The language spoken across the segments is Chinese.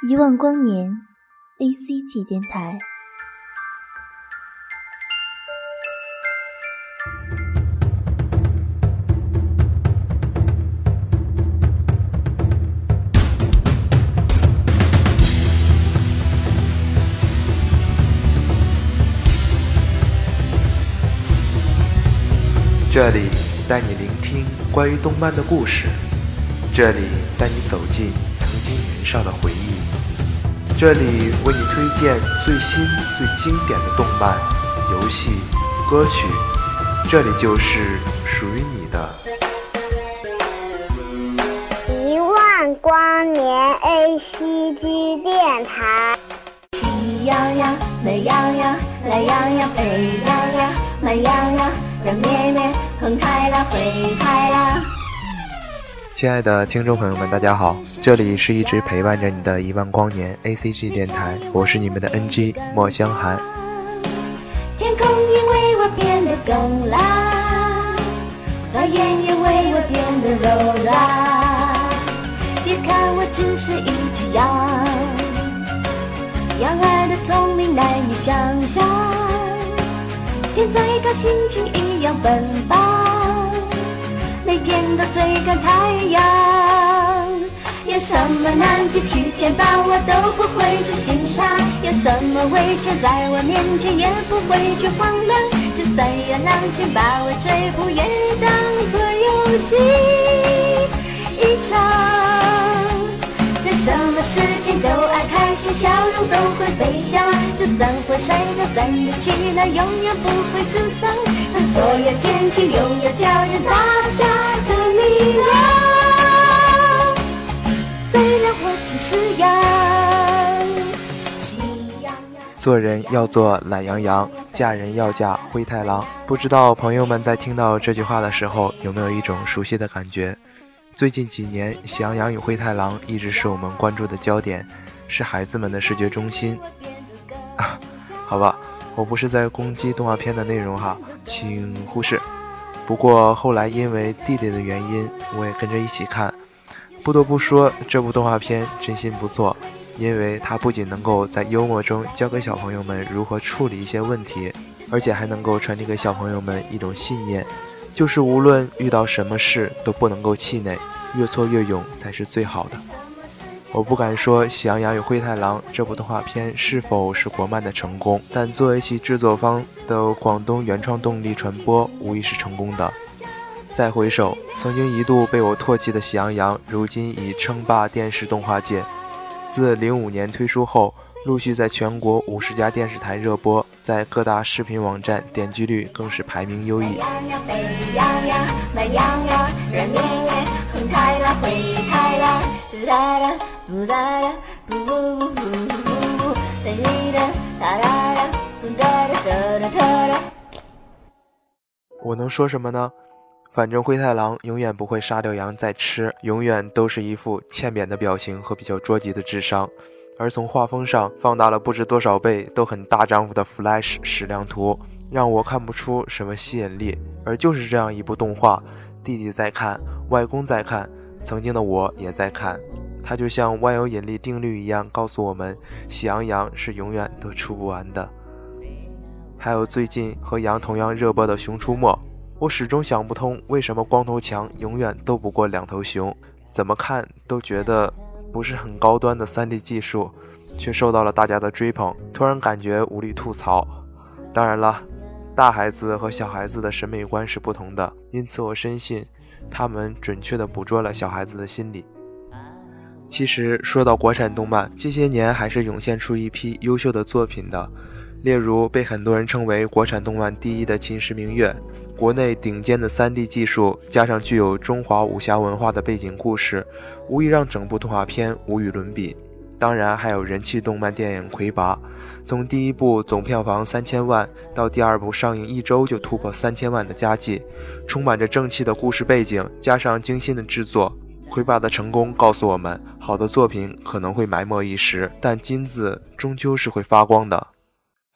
一万光年，A C G 电台。这里带你聆听关于动漫的故事，这里带你走进曾经年少的回忆，这里为你推荐最新最经典的动漫、游戏、歌曲，这里就是属于你的。一万光年 A C G 电台。喜羊羊、美羊羊、懒羊羊、沸羊羊、慢羊羊，软绵绵，红太狼，灰太狼。亲爱的听众朋友们，大家好，这里是一直陪伴着你的一万光年 A C G 电台，我是你们的 N G 莫香寒。天空因为我变得更蓝，花园也为我变得柔软。别看我只是一只羊，羊儿的聪明难以想象。天再高，心情一样奔放，天都追赶太阳。有什么难题去牵绊我都不会去心伤，有什么危险在我面前也不会去慌乱，就算有狼群把我追捕，也当作游戏一场。在什么事情都爱开心，笑容都会飞翔，就算会摔倒站立起来，永远不会沮丧，在所有天气拥有叫人大笑的力量。虽然我只是，羊。做人要做懒羊羊，嫁人要嫁灰太狼。不知道朋友们在听到这句话的时候，有没有一种熟悉的感觉？最近几年，《喜羊羊与灰太狼》一直是我们关注的焦点，是孩子们的视觉中心。啊，好吧，我不是在攻击动画片的内容哈，请忽视。不过后来因为弟弟的原因，我也跟着一起看。不得不说，这部动画片真心不错，因为它不仅能够在幽默中教给小朋友们如何处理一些问题，而且还能够传递给小朋友们一种信念，就是无论遇到什么事都不能够气馁，越挫越勇才是最好的。我不敢说《喜羊羊与灰太狼》这部动画片是否是国漫的成功，但作为其制作方的广东原创动力传播，无疑是成功的。再回首，曾经一度被我唾弃的《喜羊羊》，如今已称霸电视动画界。自零五年推出后，陆续在全国五十家电视台热播，在各大视频网站点击率更是排名优异。我能说什么呢？反正灰太狼永远不会杀掉羊再吃，永远都是一副欠扁的表情和比较捉急的智商。而从画风上放大了不知多少倍，都很大丈夫的 Flash 矢量图，让我看不出什么吸引力。而就是这样一部动画，弟弟在看，外公在看，曾经的我也在看。它就像万有引力定律一样，告诉我们，喜羊羊是永远都出不完的。还有最近和羊同样热播的《熊出没》。我始终想不通，为什么光头强永远斗不过两头熊？怎么看都觉得不是很高端的 3D 技术，却受到了大家的追捧。突然感觉无力吐槽。当然了，大孩子和小孩子的审美观是不同的，因此我深信他们准确地捕捉了小孩子的心理。其实说到国产动漫，这些年还是涌现出一批优秀的作品的，例如被很多人称为国产动漫第一的《秦时明月》。国内顶尖的 3D 技术，加上具有中华武侠文化的背景故事，无疑让整部动画片无与伦比。当然，还有人气动漫电影《魁拔》，从第一部总票房三千万到第二部上映一周就突破三千万的佳绩，充满着正气的故事背景，加上精心的制作，《魁拔》的成功告诉我们，好的作品可能会埋没一时，但金子终究是会发光的。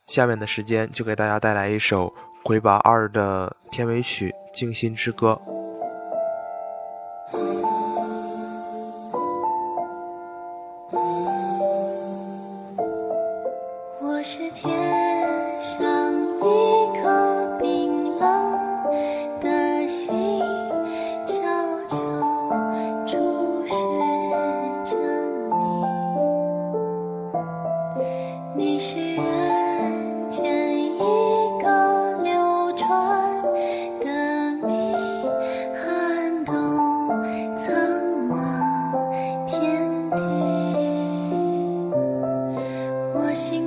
下面的时间就给大家带来一首。《魁拔二》的片尾曲《静心之歌》。心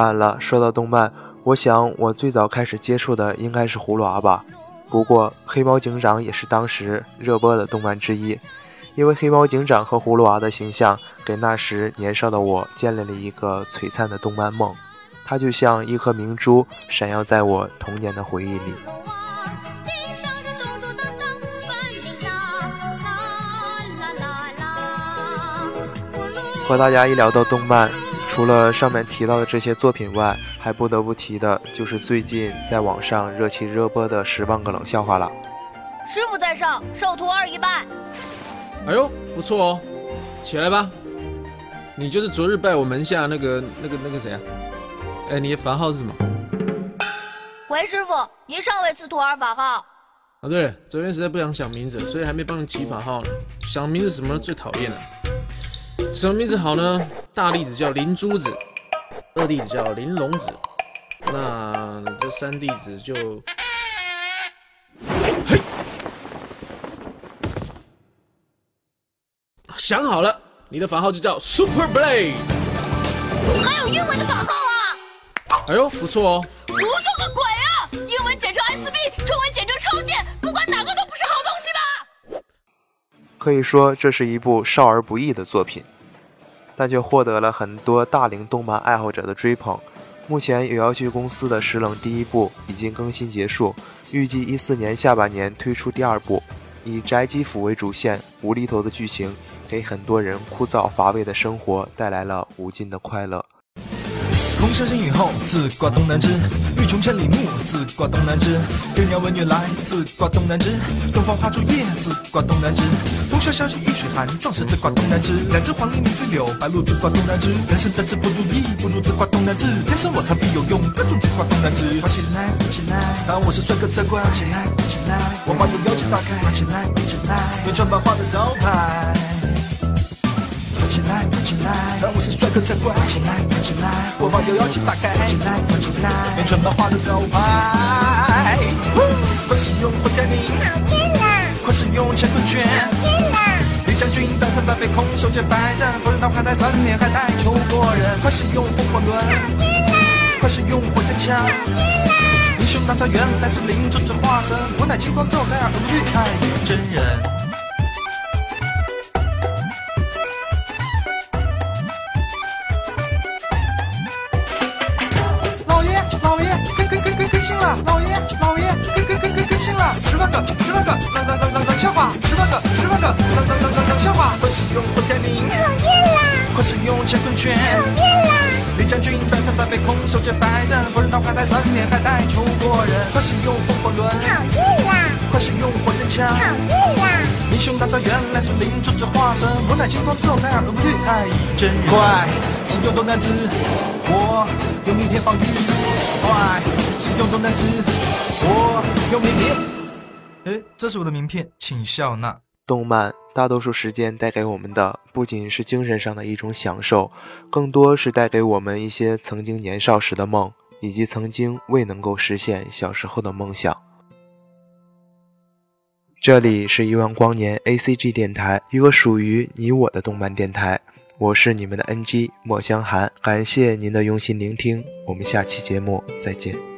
当然了，说到动漫，我想我最早开始接触的应该是葫芦娃吧。不过，黑猫警长也是当时热播的动漫之一，因为黑猫警长和葫芦娃的形象，给那时年少的我建立了一个璀璨的动漫梦。它就像一颗明珠，闪耀在我童年的回忆里。和大家一聊到动漫，除了上面提到的这些作品外，还不得不提的就是最近在网上热气热播的《十万个冷笑话》了。师傅在上，受徒儿一拜。哎呦，不错哦，起来吧。你就是昨日拜我门下那个、那个、那个谁啊？哎，你的法号是什么？回师傅，您尚未赐徒儿法号。啊，对了，昨天实在不想想名字，所以还没帮你起法号呢。想名字什么最讨厌了。什么名字好呢？大弟子叫灵珠子，二弟子叫玲珑子，那这三弟子就，嘿，想好了，你的法号就叫 Super Blade。还有英文的法号啊？哎呦，不错哦。不错个鬼啊！英文简称 SB，中文简称超剑，可以说这是一部少儿不宜的作品。但却获得了很多大龄动漫爱好者的追捧。目前有妖剧公司的《石冷》第一部已经更新结束，预计一四年下半年推出第二部。以宅基辅为主线，无厘头的剧情给很多人枯燥乏味的生活带来了无尽的快乐。风沙新雨后，自挂东南枝；欲穷千里目，自挂东南枝。有鸟闻月来，自挂东南枝。东方花烛夜，自挂东南枝。风萧萧兮易水寒，壮士自挂东南枝。两只黄鹂鸣翠柳，白鹭自挂东南枝。人生在世不如意，不如自挂东南枝。天生我材必有用，各种自挂东南枝。挂起来，挂起来，当我是帅哥则挂起来，挂起来。我把有妖气打开，挂起来，挂起来。原创版画的招牌。起来，起来！当我是帅哥才怪。起来，起来！我把摇摇旗打开。起来，起来！连穿版画的招牌。快使用火天绫，好天呐！快使用乾坤圈，好天呐！李将军百分百被空手接白刃，夫人到海带三年还带求过人。快使用风火轮，好天呐！快使用火箭枪，好天呐！英雄大招原来是灵尊者化身，我乃金光咒在耳绿太乙真人。万个，十万个冷冷冷冷冷笑话，十万个，十万个冷冷冷冷冷笑话。快使用火天绫，讨厌啦！快使用乾坤圈，讨厌啦！李将军百分百被空手接白刃，夫人到海带三年还带出过人。快使用风火轮，讨厌啦！快使用火箭枪，讨厌啦！英雄大招原来是灵尊者化身，我乃金光咒太儿绿太乙真人。快使用东南枝，我用名片防御。快！使用东南枝，我用名片。哎，这是我的名片，请笑纳。动漫大多数时间带给我们的，不仅是精神上的一种享受，更多是带给我们一些曾经年少时的梦，以及曾经未能够实现小时候的梦想。这里是一万光年 A C G 电台，一个属于你我的动漫电台。我是你们的 N G 莫香寒，感谢您的用心聆听，我们下期节目再见。